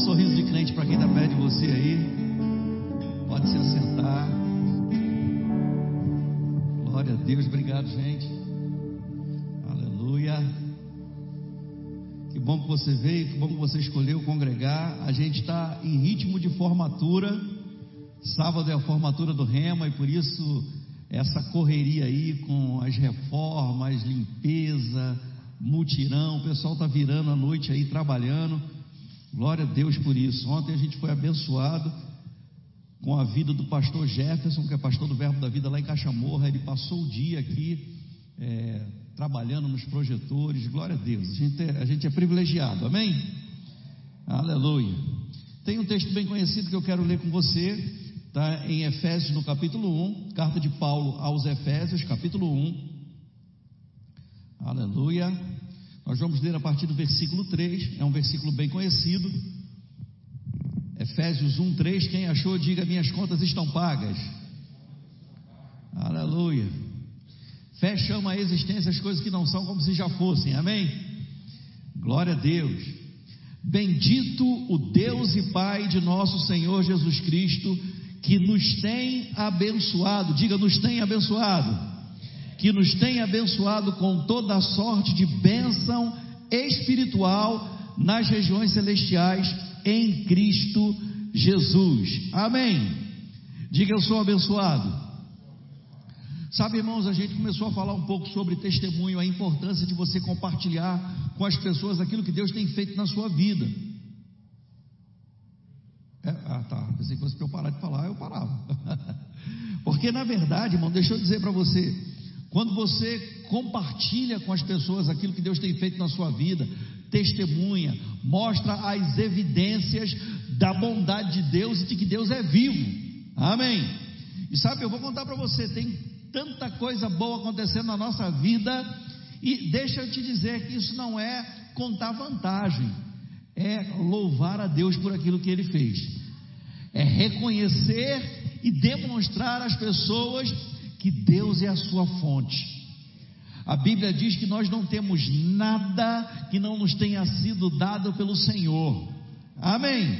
sorriso de crente para quem está perto de você aí. Pode se assentar. Glória a Deus, obrigado, gente. Aleluia. Que bom que você veio, que bom que você escolheu congregar. A gente está em ritmo de formatura. Sábado é a formatura do Rema e por isso essa correria aí com as reformas, limpeza, mutirão. O pessoal está virando a noite aí trabalhando. Glória a Deus por isso. Ontem a gente foi abençoado com a vida do pastor Jefferson, que é pastor do Verbo da Vida lá em Cachamorra. Ele passou o dia aqui é, trabalhando nos projetores. Glória a Deus. A gente, é, a gente é privilegiado. Amém? Aleluia. Tem um texto bem conhecido que eu quero ler com você. Está em Efésios, no capítulo 1, carta de Paulo aos Efésios, capítulo 1. Aleluia. Nós vamos ler a partir do versículo 3, é um versículo bem conhecido. Efésios 1, 3. Quem achou, diga: Minhas contas estão pagas. Aleluia. Fé chama a existência as coisas que não são como se já fossem, amém? Glória a Deus. Bendito o Deus e Pai de nosso Senhor Jesus Cristo, que nos tem abençoado, diga, nos tem abençoado que nos tem abençoado com toda a sorte de bênção espiritual nas regiões celestiais em Cristo Jesus. Amém. Diga eu sou abençoado. Sabe, irmãos, a gente começou a falar um pouco sobre testemunho, a importância de você compartilhar com as pessoas aquilo que Deus tem feito na sua vida. É, ah, tá. Pensei que fosse para eu parar de falar, eu parava. Porque, na verdade, irmão, deixa eu dizer para você, quando você compartilha com as pessoas aquilo que Deus tem feito na sua vida, testemunha, mostra as evidências da bondade de Deus e de que Deus é vivo. Amém. E sabe, eu vou contar para você, tem tanta coisa boa acontecendo na nossa vida, e deixa eu te dizer que isso não é contar vantagem, é louvar a Deus por aquilo que ele fez. É reconhecer e demonstrar às pessoas que Deus é a sua fonte. A Bíblia diz que nós não temos nada que não nos tenha sido dado pelo Senhor. Amém.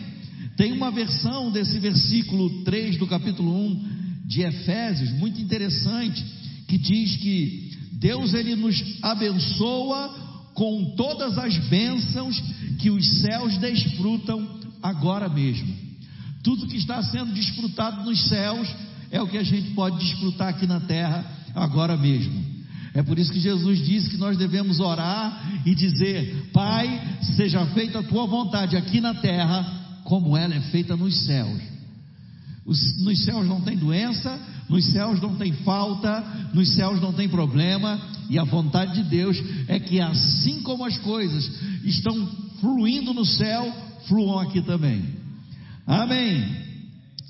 Tem uma versão desse versículo 3 do capítulo 1 de Efésios, muito interessante, que diz que Deus ele nos abençoa com todas as bênçãos que os céus desfrutam agora mesmo. Tudo que está sendo desfrutado nos céus é o que a gente pode desfrutar aqui na terra agora mesmo. É por isso que Jesus disse que nós devemos orar e dizer: Pai, seja feita a tua vontade aqui na terra, como ela é feita nos céus. Os, nos céus não tem doença, nos céus não tem falta, nos céus não tem problema, e a vontade de Deus é que assim como as coisas estão fluindo no céu, fluam aqui também. Amém.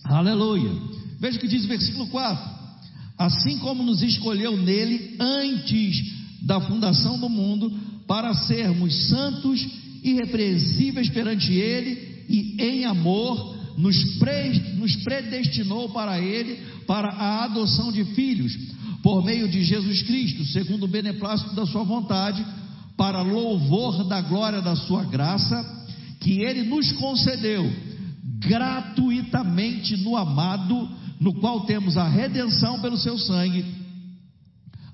Aleluia. Veja o que diz o versículo 4: Assim como nos escolheu nele antes da fundação do mundo, para sermos santos irrepreensíveis perante ele, e em amor nos, pre, nos predestinou para ele, para a adoção de filhos, por meio de Jesus Cristo, segundo o beneplácito da sua vontade, para louvor da glória da sua graça, que ele nos concedeu gratuitamente no amado no qual temos a redenção pelo seu sangue,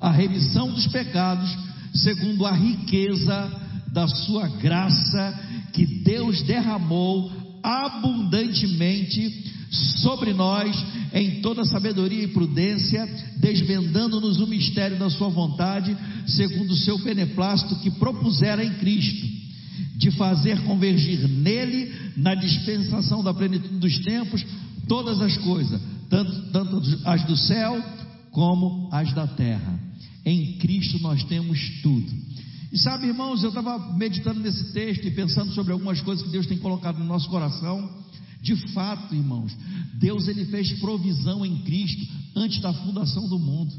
a remissão dos pecados, segundo a riqueza da sua graça que Deus derramou abundantemente sobre nós em toda sabedoria e prudência, desvendando-nos o mistério da sua vontade, segundo o seu beneplácito que propusera em Cristo, de fazer convergir nele, na dispensação da plenitude dos tempos, todas as coisas tanto, tanto as do céu como as da terra. Em Cristo nós temos tudo. E sabe, irmãos, eu estava meditando nesse texto e pensando sobre algumas coisas que Deus tem colocado no nosso coração. De fato, irmãos, Deus ele fez provisão em Cristo antes da fundação do mundo.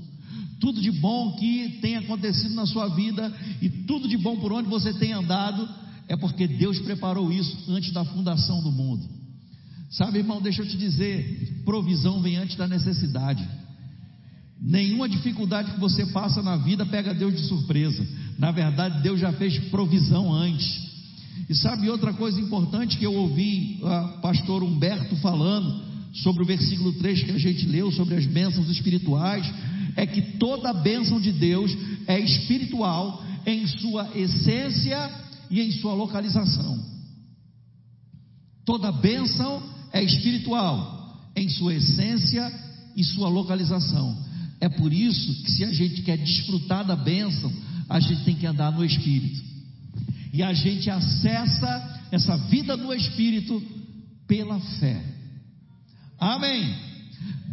Tudo de bom que tem acontecido na sua vida e tudo de bom por onde você tem andado é porque Deus preparou isso antes da fundação do mundo. Sabe, irmão, deixa eu te dizer: provisão vem antes da necessidade. Nenhuma dificuldade que você passa na vida pega Deus de surpresa. Na verdade, Deus já fez provisão antes. E sabe outra coisa importante que eu ouvi o pastor Humberto falando sobre o versículo 3 que a gente leu, sobre as bênçãos espirituais, é que toda bênção de Deus é espiritual em sua essência e em sua localização. Toda bênção é espiritual em sua essência e sua localização. É por isso que se a gente quer desfrutar da bênção, a gente tem que andar no Espírito. E a gente acessa essa vida no Espírito pela fé. Amém.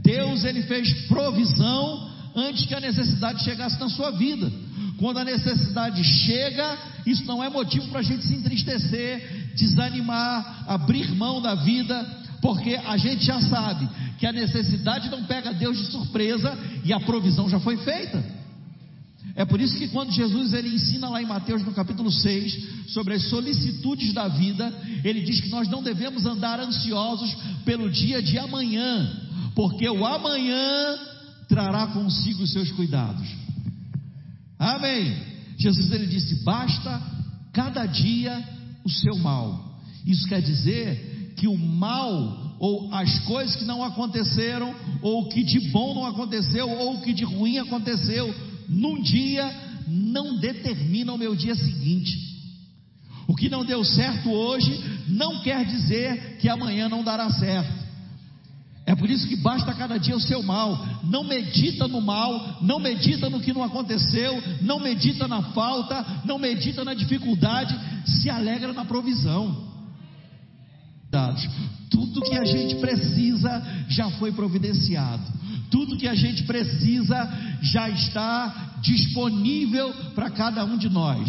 Deus ele fez provisão antes que a necessidade chegasse na sua vida. Quando a necessidade chega, isso não é motivo para a gente se entristecer, desanimar, abrir mão da vida, porque a gente já sabe que a necessidade não pega Deus de surpresa e a provisão já foi feita. É por isso que quando Jesus ele ensina lá em Mateus no capítulo 6 sobre as solicitudes da vida, ele diz que nós não devemos andar ansiosos pelo dia de amanhã, porque o amanhã trará consigo os seus cuidados. Amém. Jesus ele disse: "Basta cada dia o seu mal". Isso quer dizer que o mal ou as coisas que não aconteceram, ou que de bom não aconteceu, ou que de ruim aconteceu, num dia não determina o meu dia seguinte. O que não deu certo hoje não quer dizer que amanhã não dará certo. É por isso que basta cada dia o seu mal. Não medita no mal, não medita no que não aconteceu, não medita na falta, não medita na dificuldade, se alegra na provisão. Tudo que a gente precisa já foi providenciado. Tudo que a gente precisa já está disponível para cada um de nós.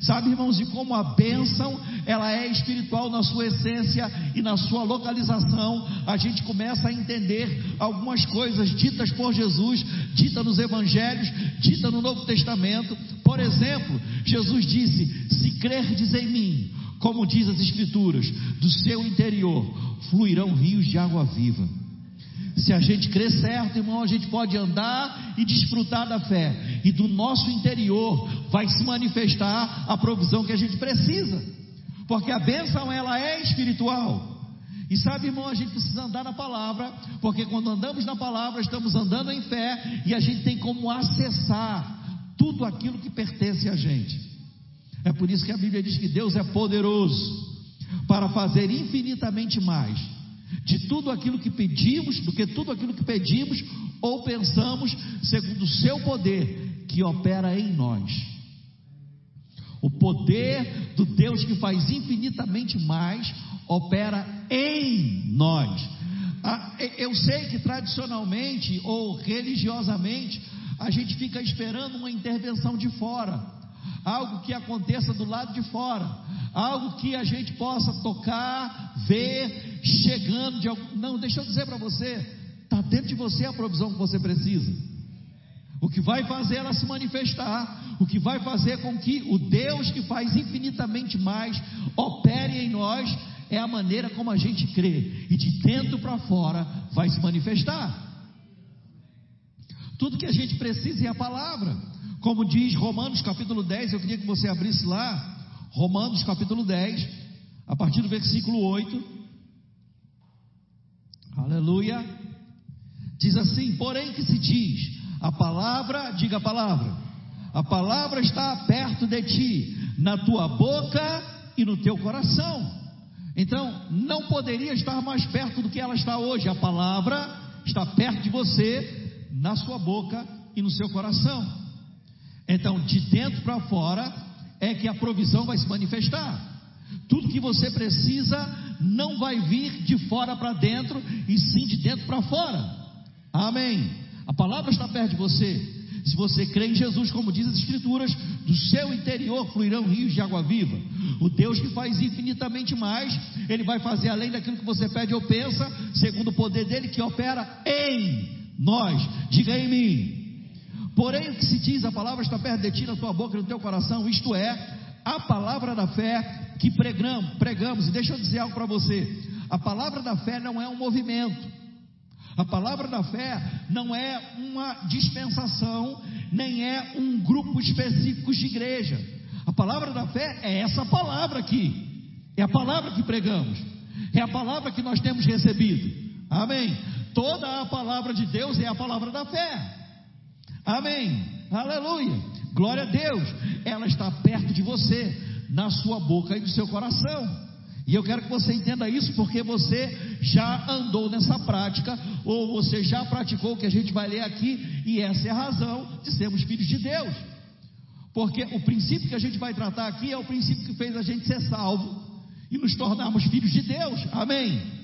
Sabe, irmãos, e como a bênção, ela é espiritual na sua essência e na sua localização, a gente começa a entender algumas coisas ditas por Jesus, ditas nos evangelhos, ditas no Novo Testamento. Por exemplo, Jesus disse: Se crerdes em mim, como diz as Escrituras, do seu interior fluirão rios de água viva. Se a gente crer certo, irmão, a gente pode andar e desfrutar da fé, e do nosso interior vai se manifestar a provisão que a gente precisa, porque a bênção ela é espiritual. E sabe, irmão, a gente precisa andar na palavra, porque quando andamos na palavra, estamos andando em fé e a gente tem como acessar tudo aquilo que pertence a gente. É por isso que a Bíblia diz que Deus é poderoso para fazer infinitamente mais de tudo aquilo que pedimos, do que tudo aquilo que pedimos ou pensamos, segundo o seu poder que opera em nós. O poder do Deus que faz infinitamente mais opera em nós. Ah, eu sei que tradicionalmente ou religiosamente a gente fica esperando uma intervenção de fora algo que aconteça do lado de fora, algo que a gente possa tocar, ver, chegando de algum. Não, deixa eu dizer para você, está dentro de você a provisão que você precisa. O que vai fazer ela se manifestar, o que vai fazer com que o Deus que faz infinitamente mais opere em nós, é a maneira como a gente crê, e de dentro para fora vai se manifestar. Tudo que a gente precisa é a palavra. Como diz Romanos capítulo 10, eu queria que você abrisse lá, Romanos capítulo 10, a partir do versículo 8. Aleluia. Diz assim: porém que se diz, a palavra, diga a palavra, a palavra está perto de ti, na tua boca e no teu coração. Então, não poderia estar mais perto do que ela está hoje. A palavra está perto de você, na sua boca e no seu coração. Então, de dentro para fora é que a provisão vai se manifestar. Tudo que você precisa não vai vir de fora para dentro, e sim de dentro para fora. Amém. A palavra está perto de você. Se você crê em Jesus, como diz as Escrituras, do seu interior fluirão rios de água viva. O Deus que faz infinitamente mais, Ele vai fazer além daquilo que você pede ou pensa, segundo o poder dele que opera em nós. Diga em mim. Porém, o que se diz, a palavra está perto de ti, na tua boca e no teu coração, isto é, a palavra da fé que pregamos, pregamos. E deixa eu dizer algo para você: a palavra da fé não é um movimento, a palavra da fé não é uma dispensação, nem é um grupo específico de igreja. A palavra da fé é essa palavra aqui. É a palavra que pregamos. É a palavra que nós temos recebido. Amém. Toda a palavra de Deus é a palavra da fé. Amém. Aleluia. Glória a Deus. Ela está perto de você, na sua boca e no seu coração. E eu quero que você entenda isso porque você já andou nessa prática, ou você já praticou o que a gente vai ler aqui, e essa é a razão de sermos filhos de Deus. Porque o princípio que a gente vai tratar aqui é o princípio que fez a gente ser salvo e nos tornarmos filhos de Deus. Amém.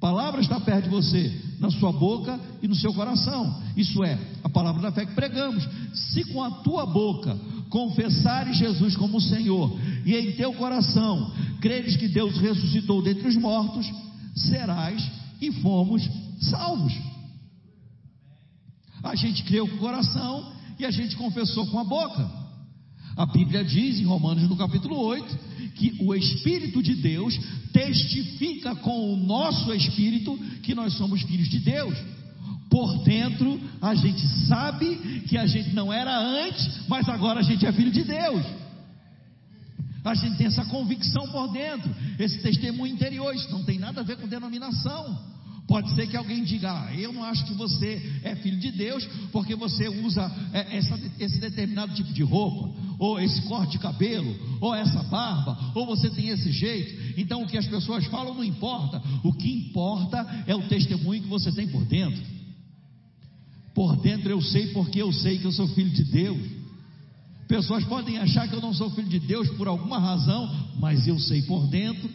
Palavra está perto de você, na sua boca e no seu coração. Isso é, a palavra da fé que pregamos. Se com a tua boca confessares Jesus como Senhor e em teu coração creres que Deus ressuscitou dentre os mortos, serás e fomos salvos. A gente creu com o coração e a gente confessou com a boca. A Bíblia diz em Romanos no capítulo 8 que o Espírito de Deus testifica com o nosso espírito que nós somos filhos de Deus. Por dentro, a gente sabe que a gente não era antes, mas agora a gente é filho de Deus. A gente tem essa convicção por dentro, esse testemunho interior. Isso não tem nada a ver com denominação. Pode ser que alguém diga: ah, Eu não acho que você é filho de Deus porque você usa é, essa, esse determinado tipo de roupa, ou esse corte de cabelo, ou essa barba, ou você tem esse jeito. Então o que as pessoas falam não importa. O que importa é o testemunho que você tem por dentro. Por dentro eu sei porque eu sei que eu sou filho de Deus. Pessoas podem achar que eu não sou filho de Deus por alguma razão, mas eu sei por dentro.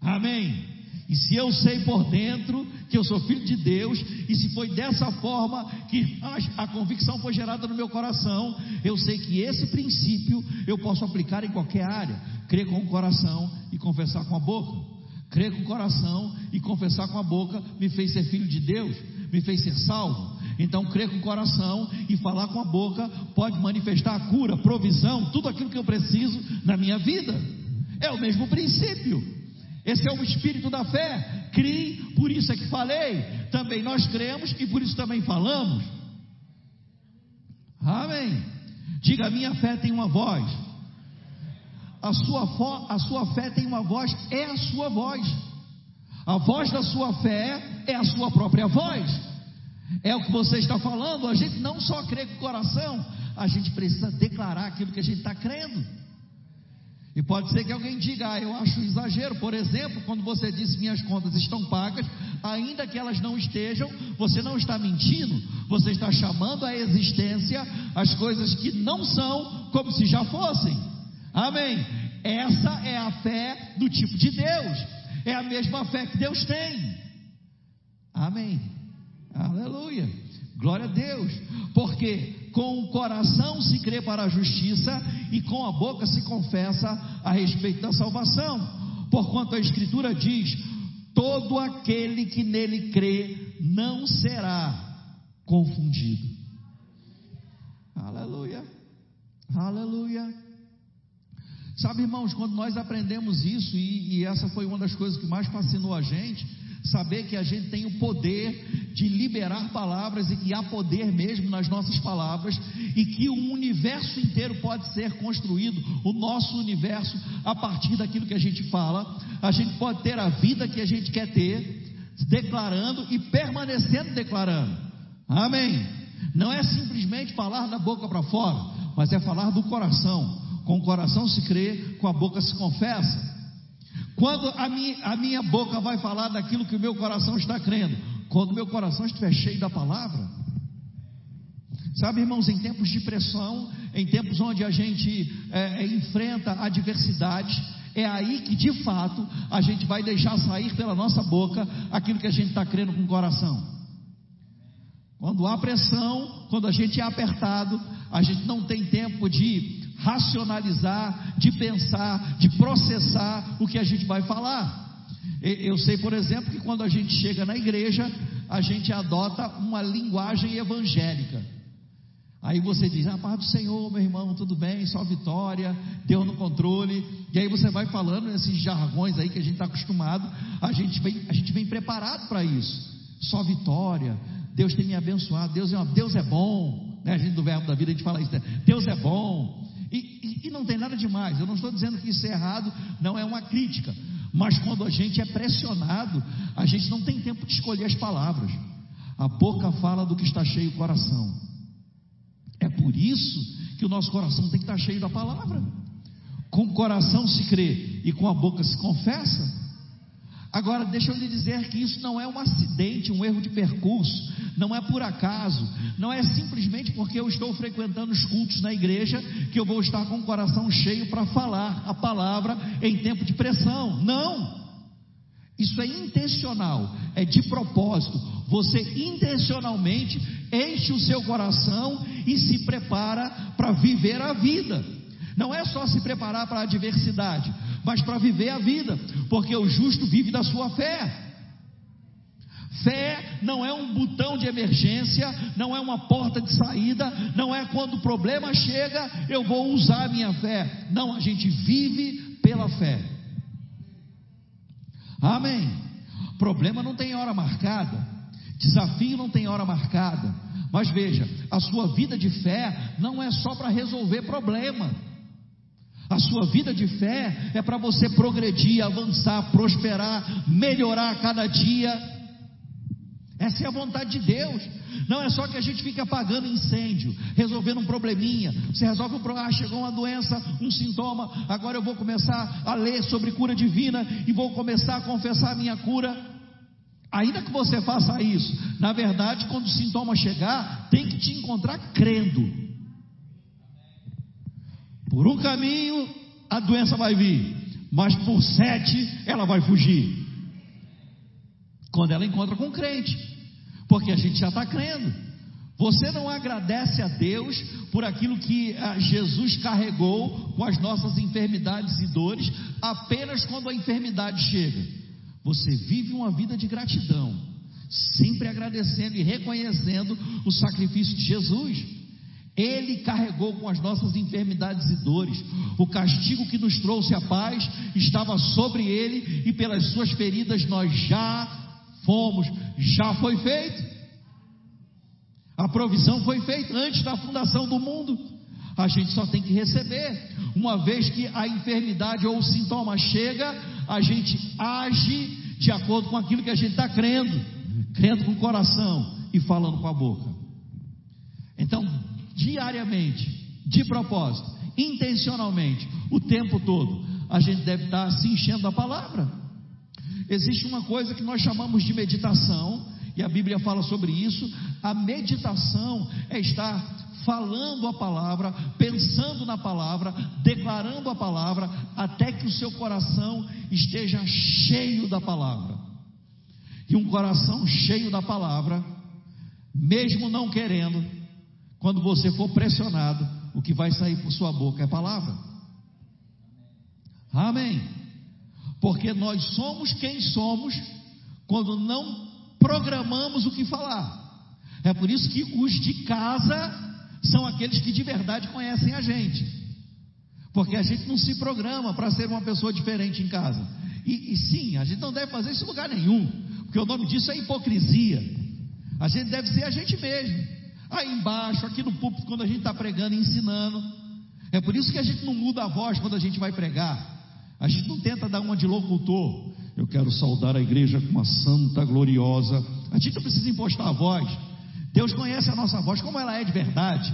Amém. E se eu sei por dentro que eu sou filho de Deus, e se foi dessa forma que a, a, convicção foi gerada no meu coração, eu sei que esse princípio eu posso aplicar em qualquer área. Crer com o coração e confessar com a boca. Crer com o coração e confessar com a boca me fez ser filho de Deus, me fez ser salvo. Então, crer com o coração e falar com a boca pode manifestar a cura, provisão, tudo aquilo que eu preciso na minha vida. É o mesmo princípio. Esse é o espírito da fé. Crie, por isso é que falei. Também nós cremos e por isso também falamos. Amém. Diga: minha fé tem uma voz. A sua, a sua fé tem uma voz, é a sua voz. A voz da sua fé é a sua própria voz. É o que você está falando. A gente não só crê com o coração, a gente precisa declarar aquilo que a gente está crendo. E pode ser que alguém diga, ah, eu acho exagero. Por exemplo, quando você disse minhas contas estão pagas, ainda que elas não estejam, você não está mentindo, você está chamando à existência as coisas que não são como se já fossem. Amém. Essa é a fé do tipo de Deus. É a mesma fé que Deus tem. Amém. Aleluia. Glória a Deus. Porque com o coração se crê para a justiça e com a boca se confessa a respeito da salvação. Porquanto a Escritura diz: todo aquele que nele crê não será confundido. Aleluia. Aleluia. Sabe, irmãos, quando nós aprendemos isso, e, e essa foi uma das coisas que mais fascinou a gente, saber que a gente tem o poder de liberar palavras e que há poder mesmo nas nossas palavras e que o universo inteiro pode ser construído, o nosso universo, a partir daquilo que a gente fala. A gente pode ter a vida que a gente quer ter, declarando e permanecendo declarando. Amém. Não é simplesmente falar da boca para fora, mas é falar do coração. Com o coração se crê, com a boca se confessa. Quando a minha, a minha boca vai falar daquilo que o meu coração está crendo, quando o meu coração estiver cheio da palavra. Sabe, irmãos, em tempos de pressão, em tempos onde a gente é, é enfrenta adversidades, é aí que de fato a gente vai deixar sair pela nossa boca aquilo que a gente está crendo com o coração. Quando há pressão, quando a gente é apertado, a gente não tem tempo de racionalizar, de pensar, de processar o que a gente vai falar. Eu sei, por exemplo, que quando a gente chega na igreja, a gente adota uma linguagem evangélica. Aí você diz, ah, paz do Senhor, meu irmão, tudo bem, só vitória, Deus no controle. E aí você vai falando nesses jargões aí que a gente está acostumado, a gente vem, a gente vem preparado para isso. Só vitória, Deus tem me abençoado, Deus é, Deus é bom. Né? A gente do verbo da vida a gente fala isso, né? Deus é bom. E, e, e não tem nada demais. Eu não estou dizendo que isso é errado, não é uma crítica. Mas quando a gente é pressionado, a gente não tem tempo de escolher as palavras. A boca fala do que está cheio o coração. É por isso que o nosso coração tem que estar cheio da palavra. Com o coração se crê e com a boca se confessa. Agora, deixa eu lhe dizer que isso não é um acidente, um erro de percurso, não é por acaso, não é simplesmente porque eu estou frequentando os cultos na igreja que eu vou estar com o coração cheio para falar a palavra em tempo de pressão. Não! Isso é intencional, é de propósito. Você intencionalmente enche o seu coração e se prepara para viver a vida. Não é só se preparar para a adversidade, mas para viver a vida, porque o justo vive da sua fé. Fé não é um botão de emergência, não é uma porta de saída, não é quando o problema chega eu vou usar a minha fé. Não, a gente vive pela fé. Amém. Problema não tem hora marcada, desafio não tem hora marcada. Mas veja, a sua vida de fé não é só para resolver problema. A sua vida de fé é para você progredir, avançar, prosperar, melhorar a cada dia. Essa é a vontade de Deus. Não é só que a gente fica apagando incêndio, resolvendo um probleminha. Você resolve um problema, ah, chegou uma doença, um sintoma. Agora eu vou começar a ler sobre cura divina e vou começar a confessar a minha cura. Ainda que você faça isso, na verdade, quando o sintoma chegar, tem que te encontrar crendo. Por um caminho a doença vai vir, mas por sete ela vai fugir. Quando ela encontra com o crente, porque a gente já está crendo. Você não agradece a Deus por aquilo que ah, Jesus carregou com as nossas enfermidades e dores apenas quando a enfermidade chega. Você vive uma vida de gratidão, sempre agradecendo e reconhecendo o sacrifício de Jesus. Ele carregou com as nossas enfermidades e dores. O castigo que nos trouxe a paz estava sobre ele e pelas suas feridas nós já fomos, já foi feito. A provisão foi feita antes da fundação do mundo. A gente só tem que receber. Uma vez que a enfermidade ou o sintoma chega, a gente age de acordo com aquilo que a gente está crendo, crendo com o coração e falando com a boca. Então, diariamente, de propósito, intencionalmente, o tempo todo, a gente deve estar se enchendo da palavra. Existe uma coisa que nós chamamos de meditação, e a Bíblia fala sobre isso. A meditação é estar falando a palavra, pensando na palavra, declarando a palavra, até que o seu coração esteja cheio da palavra. E um coração cheio da palavra, mesmo não querendo, quando você for pressionado, o que vai sair por sua boca é palavra. Amém. Porque nós somos quem somos quando não programamos o que falar. É por isso que os de casa são aqueles que de verdade conhecem a gente. Porque a gente não se programa para ser uma pessoa diferente em casa. E, e, sim, a gente não deve fazer isso em lugar nenhum. Porque o nome disso é hipocrisia. A gente deve ser a gente mesmo aí embaixo, aqui no púlpito, quando a gente está pregando e ensinando. É por isso que a gente não muda a voz quando a gente vai pregar. A gente não tenta dar uma de locutor. Eu quero saudar a igreja com uma santa gloriosa. A gente não precisa impostar a voz. Deus conhece a nossa voz como ela é de verdade.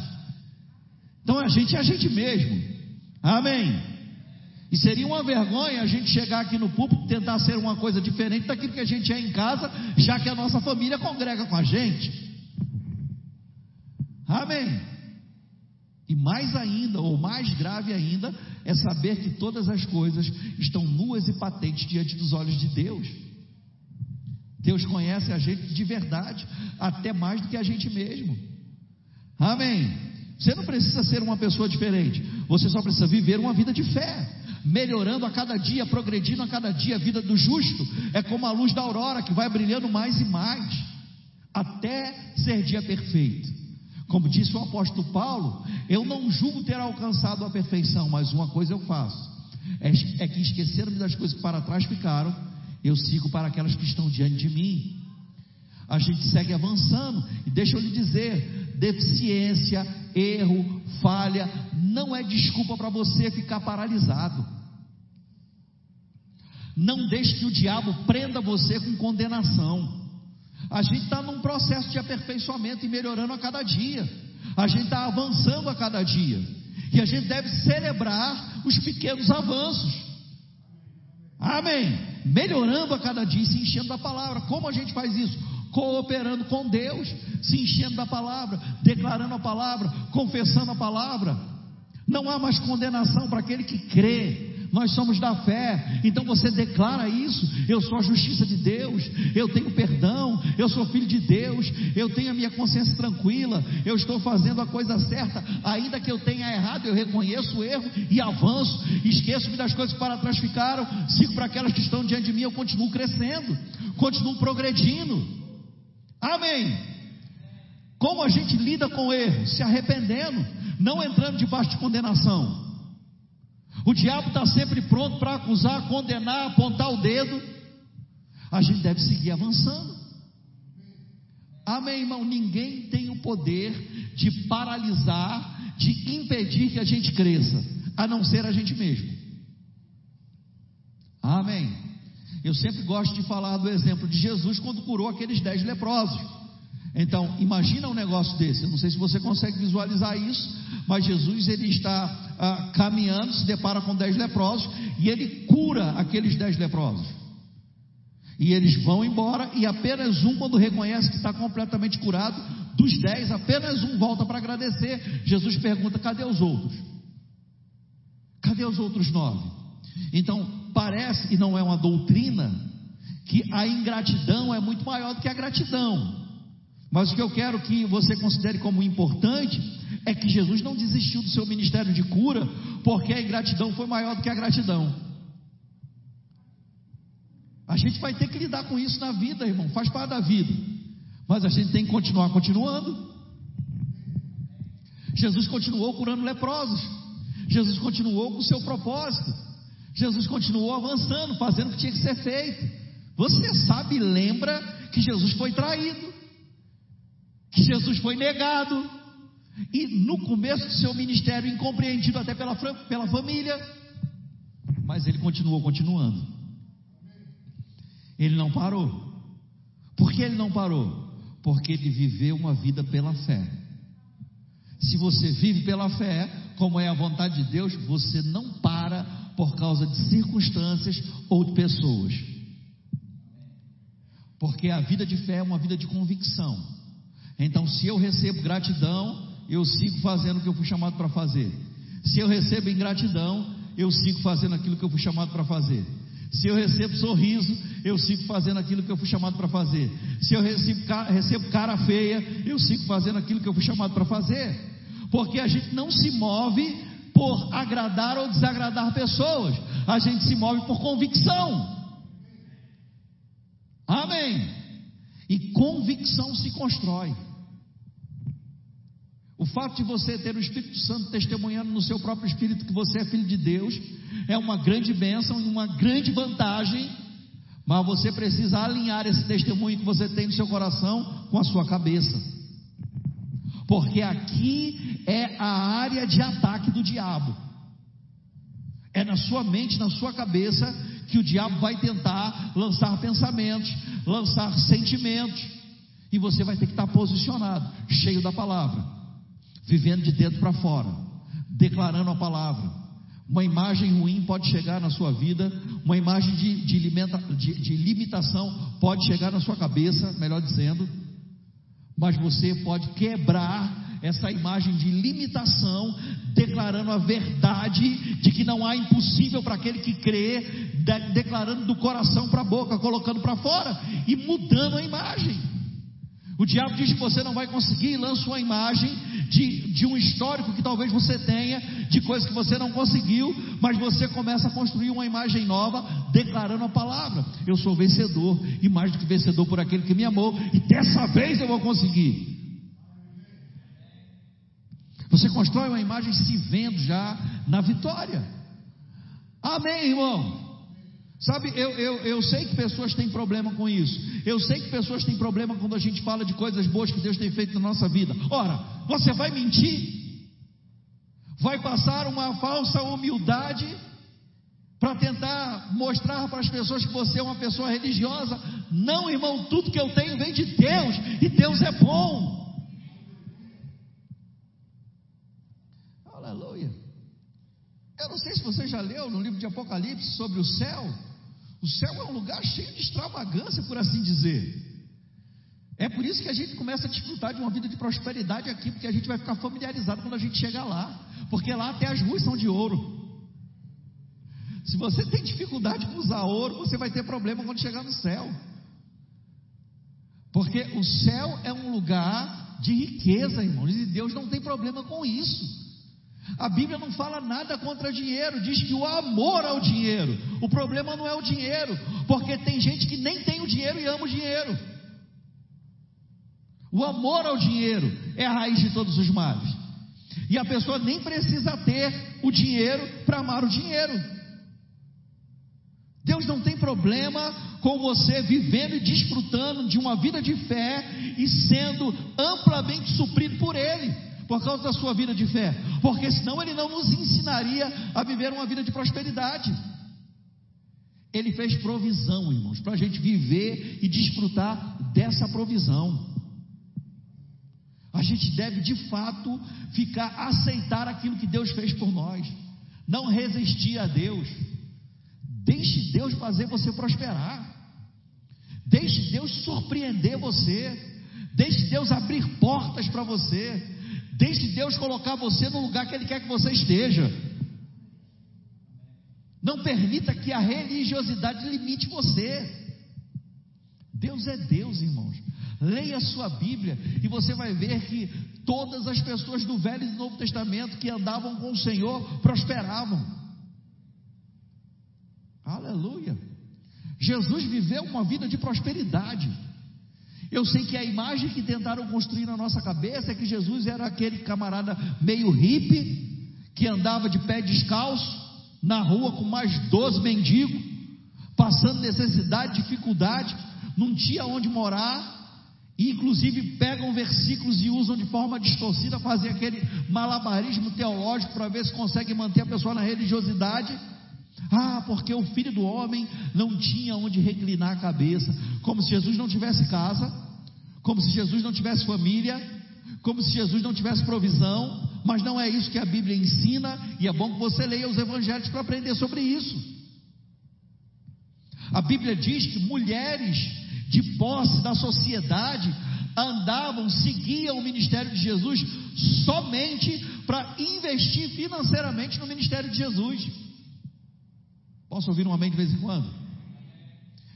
Então a gente é a gente mesmo. Amém. E seria uma vergonha a gente chegar aqui no púlpito e tentar ser uma coisa diferente daquilo que a gente é em casa, já que a nossa família congrega com a gente. Amém. E mais ainda, ou mais grave ainda, é saber que todas as coisas estão nuas e patentes diante dos olhos de Deus. Deus conhece a gente de verdade, até mais do que a gente mesmo. Amém. Você não precisa ser uma pessoa diferente, você só precisa viver uma vida de fé, melhorando a cada dia, progredindo a cada dia. A vida do justo é como a luz da aurora que vai brilhando mais e mais, até ser dia perfeito. Como disse o apóstolo Paulo, eu não julgo ter alcançado a perfeição, mas uma coisa eu faço: é, é que esqueceram-me das coisas que para trás ficaram, eu sigo para aquelas que estão diante de mim. a gente segue avançando. E deixa eu lhe dizer: deficiência, erro, falha, não é desculpa para você ficar paralisado. Não deixe que o diabo prenda você com condenação. A gente está num processo de aperfeiçoamento e melhorando a cada dia. A gente está avançando a cada dia. E a gente deve celebrar os pequenos avanços. Amém. Melhorando a cada dia se enchendo da palavra. Como a gente faz isso? Cooperando com Deus, se enchendo da palavra, declarando a palavra, confessando a palavra. Não há mais condenação para aquele que crê nós somos da fé. Então você declara isso: eu sou a justiça de Deus, eu tenho perdão, eu sou filho de Deus, eu tenho a minha consciência tranquila, eu estou fazendo a coisa certa, ainda que eu tenha errado, eu reconheço o erro e avanço, esqueço-me das coisas que para trás ficaram, sigo para aquelas que estão diante de mim, eu continuo crescendo, continuo progredindo. Amém. Como a gente lida com o erro? Se arrependendo, não entrando debaixo de condenação. O diabo está sempre pronto para acusar, condenar, apontar o dedo. A gente deve seguir avançando. Amém, irmão? Ninguém tem o poder de paralisar, de impedir que a gente cresça, a não ser a gente mesmo. Amém. Eu sempre gosto de falar do exemplo de Jesus quando curou aqueles dez leprosos. Então, imagina um negócio desse. Eu não sei se você consegue visualizar isso, mas Jesus ele está ah, caminhando, se depara com dez leprosos e ele cura aqueles dez leprosos. E eles vão embora e apenas um, quando reconhece que está completamente curado, dos dez, apenas um volta para agradecer. Jesus pergunta: cadê os outros? Cadê os outros nove? Então, parece, e não é uma doutrina, que a ingratidão é muito maior do que a gratidão. Mas o que eu quero que você considere como importante é que Jesus não desistiu do seu ministério de cura, porque a ingratidão foi maior do que a gratidão. A gente vai ter que lidar com isso na vida, irmão, faz parte da vida. Mas a gente tem que continuar continuando. Jesus continuou curando leprosos. Jesus continuou com o seu propósito. Jesus continuou avançando, fazendo o que tinha que ser feito. Você sabe e lembra que Jesus foi traído que Jesus foi negado, e no começo do seu ministério, incompreendido até pela, pela família, mas ele continuou continuando. Ele não parou. Por que ele não parou? Porque ele viveu uma vida pela fé. Se você vive pela fé, como é a vontade de Deus, você não para por causa de circunstâncias ou de pessoas. Porque a vida de fé é uma vida de convicção. Então, se eu recebo gratidão, eu sigo fazendo o que eu fui chamado para fazer. Se eu recebo ingratidão, eu sigo fazendo aquilo que eu fui chamado para fazer. Se eu recebo sorriso, eu sigo fazendo aquilo que eu fui chamado para fazer. Se eu recebo, cara feia, eu sigo fazendo aquilo que eu fui chamado para fazer. Porque a gente não se move por agradar ou desagradar pessoas, a gente se move por convicção. Amém. E convicção se constrói. O fato de você ter o Espírito Santo testemunhando no seu próprio espírito que você é filho de Deus é uma grande bênção e uma grande vantagem, mas você precisa alinhar esse testemunho que você tem no seu coração com a sua cabeça. Porque aqui é a área de ataque do diabo. É na sua mente, na sua cabeça, que o diabo vai tentar lançar pensamentos, lançar sentimentos, e você vai ter que estar posicionado, cheio da palavra, vivendo de dentro para fora, declarando a palavra. Uma imagem ruim pode chegar na sua vida, uma imagem de, de, limita, de, de limitação pode chegar na sua cabeça, melhor dizendo, mas você pode quebrar essa imagem de limitação, declarando a verdade de que não há impossível para aquele que crê, de, declarando do coração para a boca, colocando para fora e mudando a imagem. O diabo diz que você não vai conseguir e lança uma imagem de, de um histórico que talvez você tenha, de coisas que você não conseguiu, mas você começa a construir uma imagem nova, declarando a palavra: Eu sou vencedor, e mais do que vencedor por aquele que me amou, e dessa vez eu vou conseguir. Você constrói uma imagem se vendo já na vitória. Amém, irmão? Sabe, eu, eu, eu sei que pessoas têm problema com isso. Eu sei que pessoas têm problema quando a gente fala de coisas boas que Deus tem feito na nossa vida. Ora, você vai mentir? Vai passar uma falsa humildade para tentar mostrar para as pessoas que você é uma pessoa religiosa? Não, irmão, tudo que eu tenho vem de Deus e Deus é bom. Aleluia. Eu não sei se você já leu no livro de Apocalipse sobre o céu. O céu é um lugar cheio de extravagância, por assim dizer. É por isso que a gente começa a desfrutar de uma vida de prosperidade aqui, porque a gente vai ficar familiarizado quando a gente chegar lá, porque lá até as ruas são de ouro. Se você tem dificuldade com usar ouro, você vai ter problema quando chegar no céu. Porque o céu é um lugar de riqueza, irmãos, e Deus não tem problema com isso. A Bíblia não fala nada contra dinheiro, diz que o amor ao dinheiro. O problema não é o dinheiro, porque tem gente que nem tem o dinheiro e ama o dinheiro. O amor ao dinheiro é a raiz de todos os males. E a pessoa nem precisa ter o dinheiro para amar o dinheiro. Deus não tem problema com você vivendo e desfrutando de uma vida de fé e sendo amplamente suprido por Ele por causa da sua vida de fé, porque senão ele não nos ensinaria a viver uma vida de prosperidade. Ele fez provisão, irmãos, para a gente viver e desfrutar dessa provisão. A gente deve de fato ficar, aceitar aquilo que Deus fez por nós, não resistir a Deus. Deixe Deus fazer você prosperar, deixe Deus surpreender você, deixe Deus abrir portas para você, Deixe Deus colocar você no lugar que Ele quer que você esteja. Não permita que a religiosidade limite você. Deus é Deus, irmãos. Leia a sua Bíblia e você vai ver que todas as pessoas do Velho e do Novo Testamento que andavam com o Senhor prosperavam. Aleluia. Jesus viveu uma vida de prosperidade. Eu sei que a imagem que tentaram construir na nossa cabeça é que Jesus era aquele camarada meio hippie, que andava de pé descalço, na rua com mais 12 mendigos, passando necessidade, dificuldade, não tinha onde morar, e inclusive pegam versículos e usam de forma distorcida, fazer aquele malabarismo teológico para ver se consegue manter a pessoa na religiosidade. Ah, porque o filho do homem não tinha onde reclinar a cabeça, como se Jesus não tivesse casa, como se Jesus não tivesse família, como se Jesus não tivesse provisão, mas não é isso que a Bíblia ensina, e é bom que você leia os evangelhos para aprender sobre isso. A Bíblia diz que mulheres de posse da sociedade andavam, seguiam o ministério de Jesus somente para investir financeiramente no ministério de Jesus. Posso ouvir um amém de vez em quando?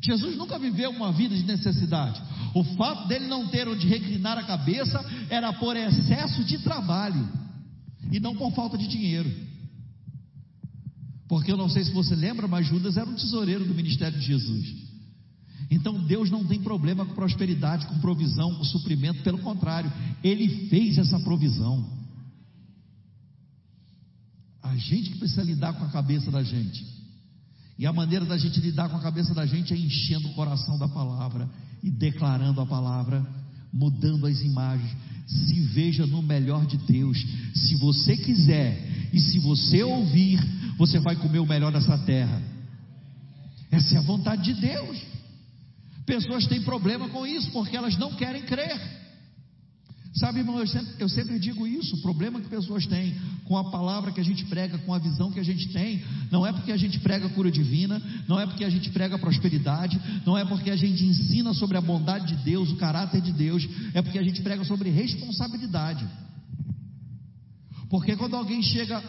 Jesus nunca viveu uma vida de necessidade. O fato dele não ter onde reclinar a cabeça era por excesso de trabalho e não por falta de dinheiro. Porque eu não sei se você lembra, mas Judas era um tesoureiro do ministério de Jesus. Então Deus não tem problema com prosperidade, com provisão, com suprimento, pelo contrário, Ele fez essa provisão. A gente que precisa lidar com a cabeça da gente. E a maneira da gente lidar com a cabeça da gente é enchendo o coração da palavra e declarando a palavra, mudando as imagens. Se veja no melhor de Deus. Se você quiser e se você ouvir, você vai comer o melhor dessa terra. Essa é a vontade de Deus. Pessoas têm problema com isso porque elas não querem crer. Sabe, irmão, eu sempre, eu sempre, digo isso: o problema que pessoas têm com a palavra que a gente prega, com a visão que a gente tem, não é porque a gente prega cura divina, não é porque a gente prega prosperidade, não é porque a gente ensina sobre a bondade de Deus, o caráter de Deus, é porque a gente prega sobre responsabilidade. Porque quando alguém chega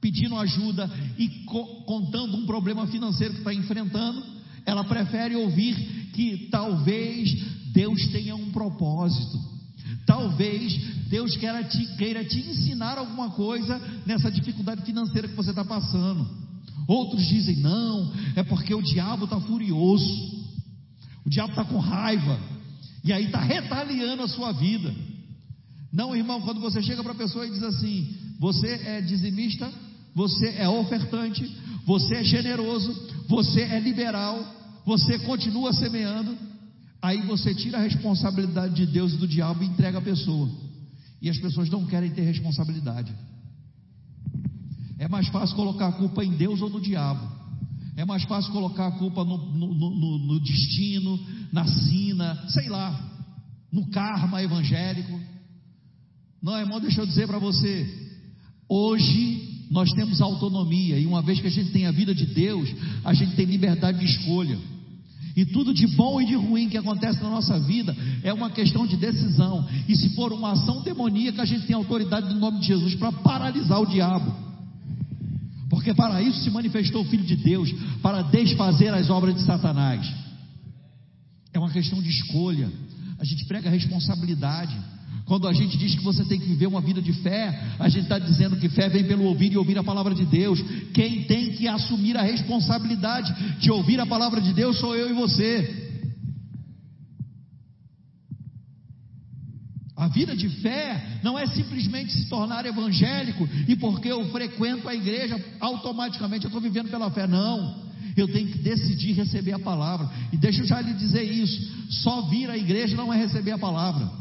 pedindo ajuda e co contando um problema financeiro que está enfrentando, ela prefere ouvir que talvez Deus tenha um propósito. Talvez Deus queira te, queira te ensinar alguma coisa nessa dificuldade financeira que você está passando. Outros dizem, não, é porque o diabo está furioso, o diabo está com raiva, e aí está retaliando a sua vida. Não, irmão, quando você chega para a pessoa e diz assim: você é dizimista, você é ofertante, você é generoso, você é liberal, você continua semeando, aí você tira a responsabilidade de Deus e do diabo e entrega a pessoa. E as pessoas não querem ter responsabilidade. É mais fácil colocar a culpa em Deus ou no diabo. É mais fácil colocar a culpa no, no, no, no destino, na sina, sei lá, no karma evangélico. Não, irmão, deixa eu dizer para você. Hoje nós temos autonomia, e uma vez que a gente tem a vida de Deus, a gente tem liberdade de escolha. E tudo de bom e de ruim que acontece na nossa vida é uma questão de decisão. E se for uma ação demoníaca, a gente tem autoridade no nome de Jesus para paralisar o diabo. Porque para isso se manifestou o Filho de Deus, para desfazer as obras de Satanás. É uma questão de escolha. A gente prega responsabilidade. Quando a gente diz que você tem que viver uma vida de fé, a gente está dizendo que fé vem pelo ouvir e ouvir a palavra de Deus. Quem tem que assumir a responsabilidade de ouvir a palavra de Deus sou eu e você. A vida de fé não é simplesmente se tornar evangélico e porque eu frequento a igreja, automaticamente eu estou vivendo pela fé. Não. Eu tenho que decidir receber a palavra. E deixa eu já lhe dizer isso: só vir à igreja não é receber a palavra.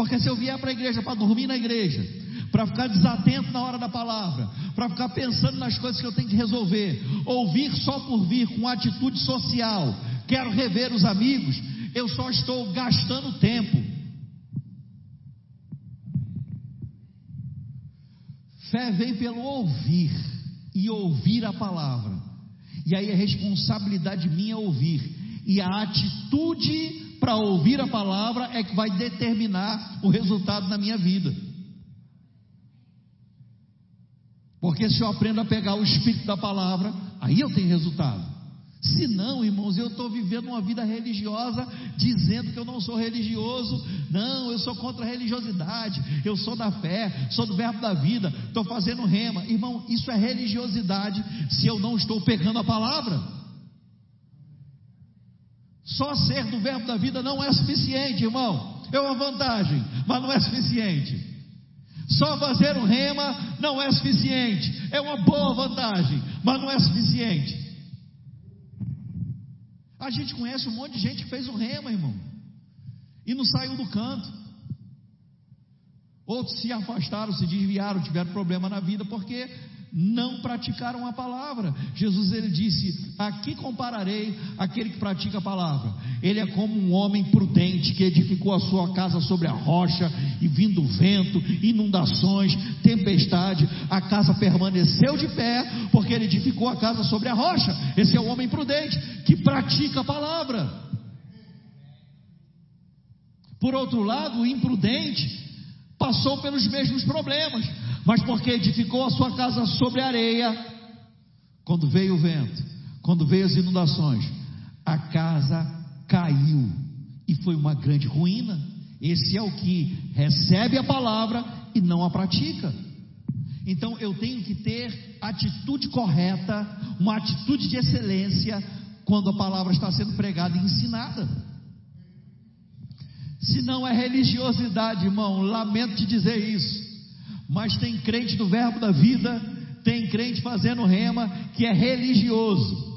Porque se eu vier para a igreja para dormir na igreja, para ficar desatento na hora da palavra, para ficar pensando nas coisas que eu tenho que resolver, ouvir só por vir com atitude social, quero rever os amigos, eu só estou gastando tempo. Fé vem pelo ouvir e ouvir a palavra. E aí a responsabilidade minha é ouvir. E a atitude para ouvir a palavra é que vai determinar o resultado na minha vida. Porque se eu aprendo a pegar o espírito da palavra, aí eu tenho resultado. Se não, irmãos, eu estou vivendo uma vida religiosa dizendo que eu não sou religioso. Não, eu sou contra a religiosidade. Eu sou da fé, sou do verbo da vida. Estou fazendo rema. Irmão, isso é religiosidade se eu não estou pegando a palavra. Só ser do verbo da vida não é suficiente, irmão. É uma vantagem, mas não é suficiente. Só fazer um rema não é suficiente. É uma boa vantagem, mas não é suficiente. A gente conhece um monte de gente que fez o rema, irmão, e não saiu do canto. Outros se afastaram, se desviaram, tiveram problema na vida porque não praticaram a palavra. Jesus ele disse: Aqui compararei aquele que pratica a palavra. Ele é como um homem prudente que edificou a sua casa sobre a rocha, e vindo vento, inundações, tempestade, a casa permaneceu de pé, porque ele edificou a casa sobre a rocha. Esse é o homem prudente que pratica a palavra. Por outro lado, o imprudente passou pelos mesmos problemas, mas porque edificou a sua casa sobre areia, quando veio o vento, quando veio as inundações, a casa caiu e foi uma grande ruína. Esse é o que recebe a palavra e não a pratica. Então eu tenho que ter atitude correta, uma atitude de excelência quando a palavra está sendo pregada e ensinada. Se não é religiosidade, irmão, lamento te dizer isso. Mas tem crente do verbo da vida, tem crente fazendo rema que é religioso.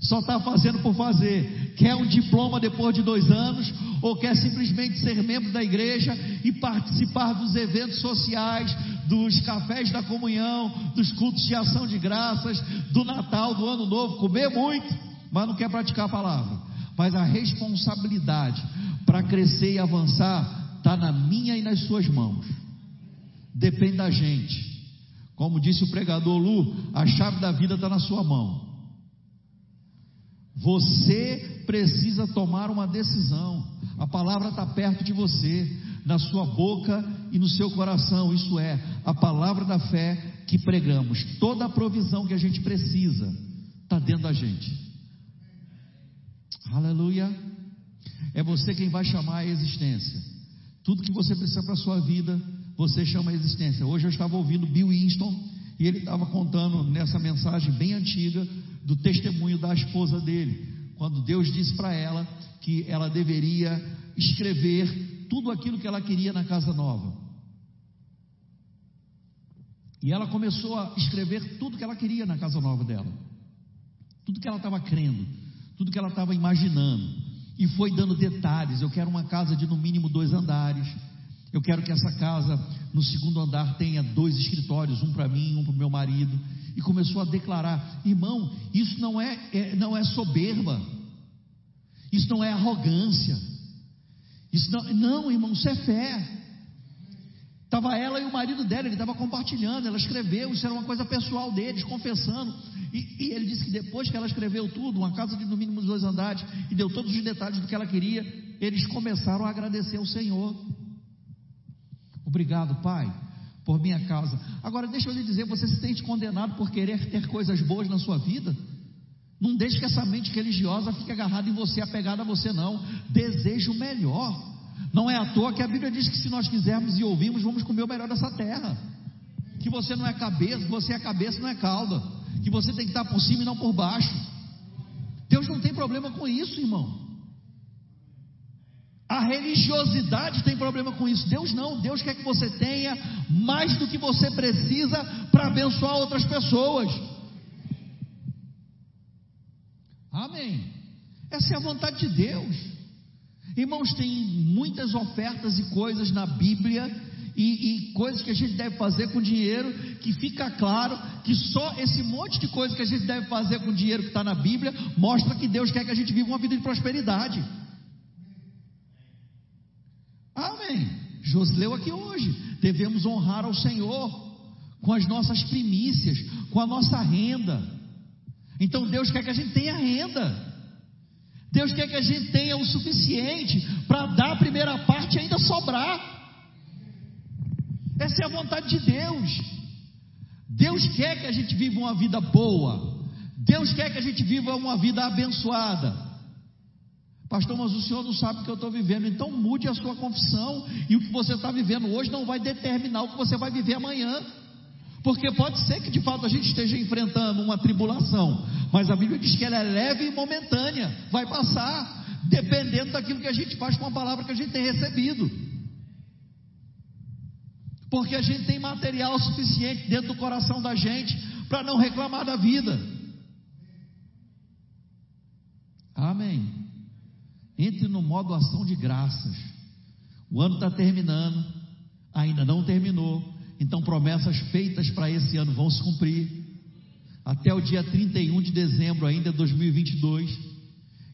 Só está fazendo por fazer. Quer um diploma depois de dois anos, ou quer simplesmente ser membro da igreja e participar dos eventos sociais, dos cafés da comunhão, dos cultos de ação de graças, do Natal, do Ano Novo, comer muito, mas não quer praticar a palavra. Mas a responsabilidade para crescer e avançar está na minha e nas suas mãos. Depende da gente. Como disse o pregador Lu, a chave da vida está na sua mão. Você precisa tomar uma decisão. A palavra está perto de você, na sua boca e no seu coração. Isso é a palavra da fé que pregamos. Toda a provisão que a gente precisa está dentro da gente. Aleluia. É você quem vai chamar a existência. Tudo que você precisa para a sua vida, você chama a existência. Hoje eu estava ouvindo Bill Winston e ele estava contando nessa mensagem bem antiga do testemunho da esposa dele, quando Deus disse para ela que ela deveria escrever tudo aquilo que ela queria na casa nova. E ela começou a escrever tudo que ela queria na casa nova dela, tudo que ela estava crendo, tudo que ela estava imaginando, e foi dando detalhes. Eu quero uma casa de no mínimo dois andares. Eu quero que essa casa, no segundo andar, tenha dois escritórios, um para mim, um para o meu marido. E começou a declarar: irmão, isso não é, é, não é soberba, isso não é arrogância, isso não, não, irmão, isso é fé. Estava ela e o marido dela, ele estava compartilhando, ela escreveu, isso era uma coisa pessoal deles, confessando. E, e, ele disse que depois que ela escreveu tudo, uma casa de no mínimo dois andares, e deu todos os detalhes do que ela queria, eles começaram a agradecer ao Senhor. Obrigado, Pai, por minha casa. Agora, deixa eu lhe dizer, você se sente condenado por querer ter coisas boas na sua vida? Não deixe que essa mente religiosa fique agarrada em você, apegada a você, não. Deseja o melhor. Não é à toa que a Bíblia diz que se nós quisermos e ouvirmos, vamos comer o melhor dessa terra. Que você não é cabeça, você é cabeça, não é cauda. Que você tem que estar por cima e não por baixo. Deus não tem problema com isso, irmão. A religiosidade tem problema com isso. Deus não. Deus quer que você tenha mais do que você precisa para abençoar outras pessoas. Amém. Essa é a vontade de Deus. Irmãos, tem muitas ofertas e coisas na Bíblia e, e, coisas que a gente deve fazer com dinheiro, que fica claro que só esse monte de coisas que a gente deve fazer com dinheiro que está na Bíblia mostra que Deus quer que a gente viva uma vida de prosperidade. Amém. Josleu aqui hoje. Devemos honrar ao Senhor com as nossas primícias, com a nossa renda. Então Deus quer que a gente tenha renda. Deus quer que a gente tenha o suficiente para dar a primeira parte e ainda sobrar. Essa é a vontade de Deus. Deus quer que a gente viva uma vida boa. Deus quer que a gente viva uma vida abençoada. Pastor, mas o senhor não sabe o que eu estou vivendo, então mude a sua confissão. E o que você está vivendo hoje não vai determinar o que você vai viver amanhã. Porque pode ser que de fato a gente esteja enfrentando uma tribulação, mas a Bíblia diz que ela é leve e momentânea, vai passar, dependendo daquilo que a gente faz com a palavra que a gente tem recebido. Porque a gente tem material suficiente dentro do coração da gente para não reclamar da vida. Amém. Entre no modo ação de graças. O ano está terminando, ainda não terminou então, promessas feitas para esse ano vão se cumprir. Até o dia 31 de dezembro, ainda 2022.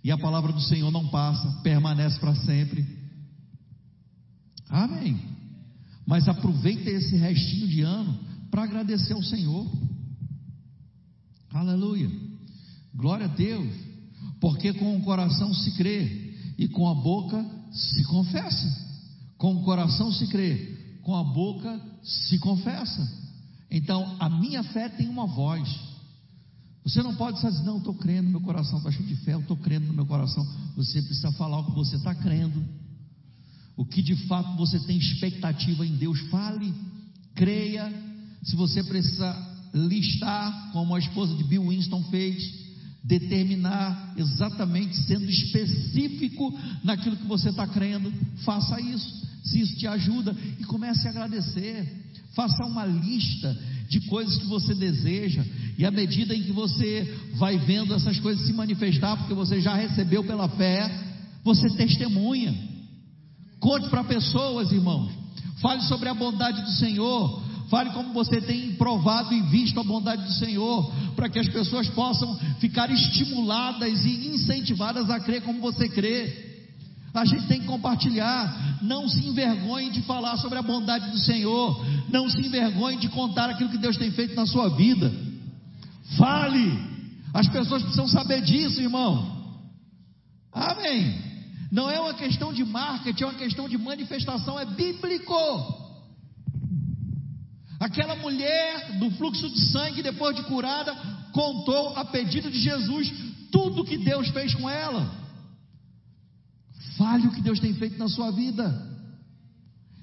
E a palavra do Senhor não passa, permanece para sempre. Amém. Mas aproveita esse restinho de ano para agradecer ao Senhor. Aleluia. Glória a Deus. Porque com o coração se crê e com a boca se confessa. Com o coração se crê com a boca se confessa. Então, a minha fé tem uma voz. Você não pode dizer, não, estou crendo, meu coração está cheio de fé, eu estou crendo no meu coração. Você precisa falar o que você está crendo. O que de fato você tem expectativa em Deus, fale, creia. Se você precisa listar, como a esposa de Bill Winston fez, determinar exatamente, sendo específico naquilo que você está crendo, faça isso se isso te ajuda, e comece a agradecer. Faça uma lista de coisas que você deseja, e à medida em que você vai vendo essas coisas se manifestar, porque você já recebeu pela fé, você testemunha. Conte para pessoas, irmãos. Fale sobre a bondade do Senhor. Fale como você tem provado e visto a bondade do Senhor, para que as pessoas possam ficar estimuladas e incentivadas a crer como você crê. A gente tem que compartilhar. Não se envergonhe de falar sobre a bondade do Senhor. Não se envergonhe de contar aquilo que Deus tem feito na sua vida. Fale. As pessoas precisam saber disso, irmão. Amém. Não é uma questão de marketing, é uma questão de manifestação, é bíblico. Aquela mulher do fluxo de sangue, depois de curada, contou a pedido de Jesus tudo que Deus fez com ela. Fale o que Deus tem feito na sua vida.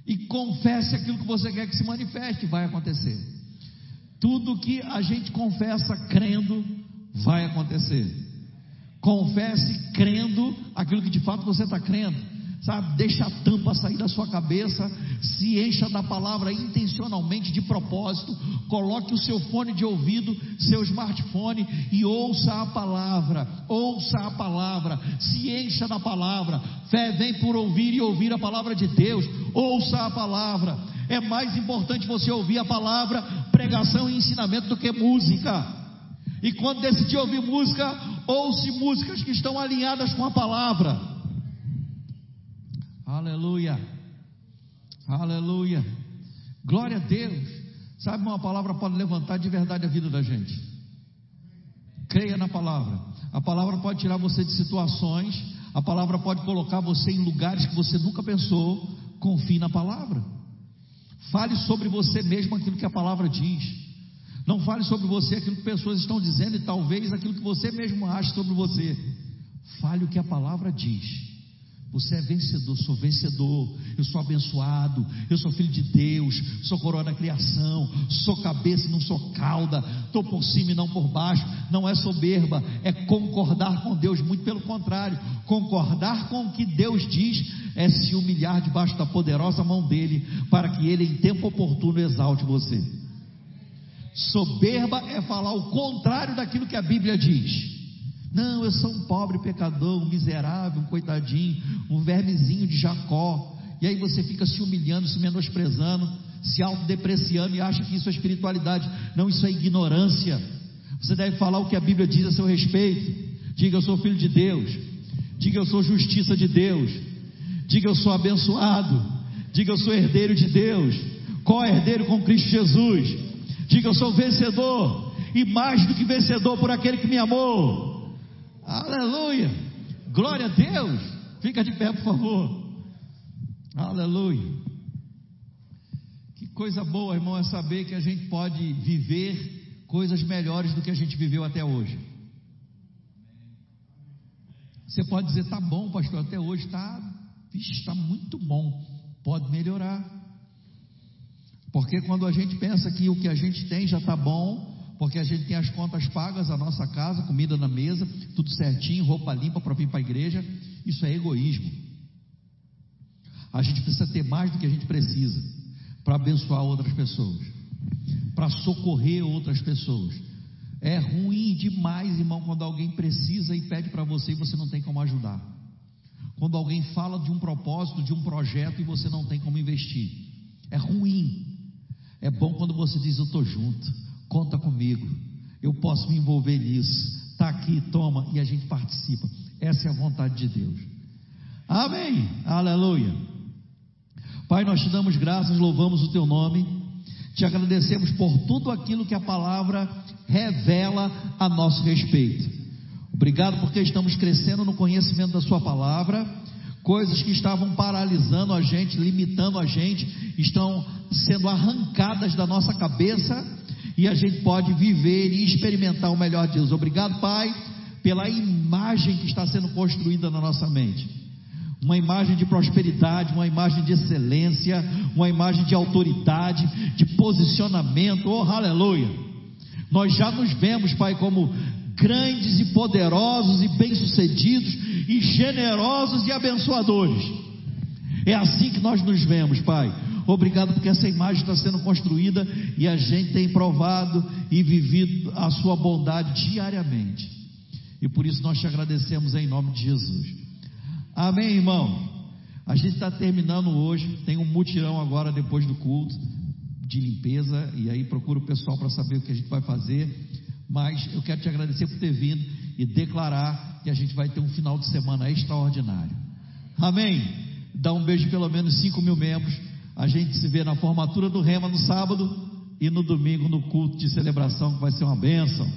E confesse aquilo que você quer que se manifeste, vai acontecer. Tudo que a gente confessa crendo, vai acontecer. Confesse crendo aquilo que de fato você está crendo. Sabe? Deixa a tampa sair da sua cabeça, se encha da palavra intencionalmente, de propósito, coloque o seu fone de ouvido, seu smartphone e ouça a palavra, ouça a palavra, se encha da palavra. Fé vem por ouvir e ouvir a palavra de Deus, ouça a palavra. É mais importante você ouvir a palavra, pregação e ensinamento do que música. E quando decidir ouvir música, ouça músicas que estão alinhadas com a palavra. Aleluia. Aleluia. Glória a Deus. Sabe, uma palavra pode levantar de verdade a vida da gente. Creia na palavra. A palavra pode tirar você de situações. A palavra pode colocar você em lugares que você nunca pensou. Confie na palavra. Fale sobre você mesmo aquilo que a palavra diz. Não fale sobre você aquilo que pessoas estão dizendo e talvez aquilo que você mesmo acha sobre você. Fale o que a palavra diz. Você é vencedor, sou vencedor, eu sou abençoado, eu sou filho de Deus, sou coroa da criação, sou cabeça e não sou cauda, estou por cima e não por baixo, não é soberba, é concordar com Deus, muito pelo contrário, concordar com o que Deus diz é se humilhar debaixo da poderosa mão dele, para que ele em tempo oportuno exalte você. Soberba é falar o contrário daquilo que a Bíblia diz. Não, eu sou um pobre pecador, um miserável, um coitadinho, um vermezinho de Jacó. E aí você fica se humilhando, se menosprezando, se autodepreciando e acha que isso é espiritualidade. Não, isso é ignorância. Você deve falar o que a Bíblia diz a seu respeito. Diga, eu sou filho de Deus. Diga, eu sou justiça de Deus. Diga, eu sou abençoado. Diga, eu sou herdeiro de Deus. Qual herdeiro com Cristo Jesus? Diga: Eu sou vencedor, e mais do que vencedor por aquele que me amou. Aleluia! Glória a Deus! Fica de pé, por favor. Aleluia! Que coisa boa, irmão, é saber que a gente pode viver coisas melhores do que a gente viveu até hoje. Você pode dizer, tá bom, pastor, até hoje está, está muito bom, pode melhorar. Porque quando a gente pensa que o que a gente tem já está bom, porque a gente tem as contas pagas, a nossa casa, comida na mesa, tudo certinho, roupa limpa para vir para a igreja, isso é egoísmo. A gente precisa ter mais do que a gente precisa para abençoar outras pessoas, para socorrer outras pessoas. É ruim demais, irmão, quando alguém precisa e pede para você e você não tem como ajudar. Quando alguém fala de um propósito, de um projeto e você não tem como investir. É ruim. É bom quando você diz: Eu estou junto, conta comigo, eu posso me envolver nisso. Está aqui, toma, e a gente participa. Essa é a vontade de Deus. Amém. Aleluia. Pai, nós te damos graças, louvamos o teu nome, te agradecemos por tudo aquilo que a palavra revela a nosso respeito. Obrigado porque estamos crescendo no conhecimento da Sua palavra Coisas que estavam paralisando a gente, limitando a gente, estão sendo arrancadas da nossa cabeça e a gente pode viver e experimentar o melhor de Deus. Obrigado, Pai, pela imagem que está sendo construída na nossa mente. Uma imagem de prosperidade, uma imagem de excelência, uma imagem de autoridade, de posicionamento. Oh, aleluia! Nós já nos vemos, Pai, como grandes e poderosos e bem-sucedidos e generosos e abençoadores. É assim que nós nos vemos, Pai. Obrigado porque essa imagem está sendo construída e a gente tem provado e vivido a Sua bondade diariamente. E por isso nós te agradecemos em nome de Jesus. Amém, irmão? A gente está terminando hoje. Tem um mutirão agora depois do culto de limpeza. E aí procura o pessoal para saber o que a gente vai fazer. Mas eu quero te agradecer por ter vindo e declarar que a gente vai ter um final de semana extraordinário. Amém? Dá um beijo pelo menos 5 mil membros. A gente se vê na formatura do Rema no sábado e no domingo no culto de celebração, que vai ser uma bênção.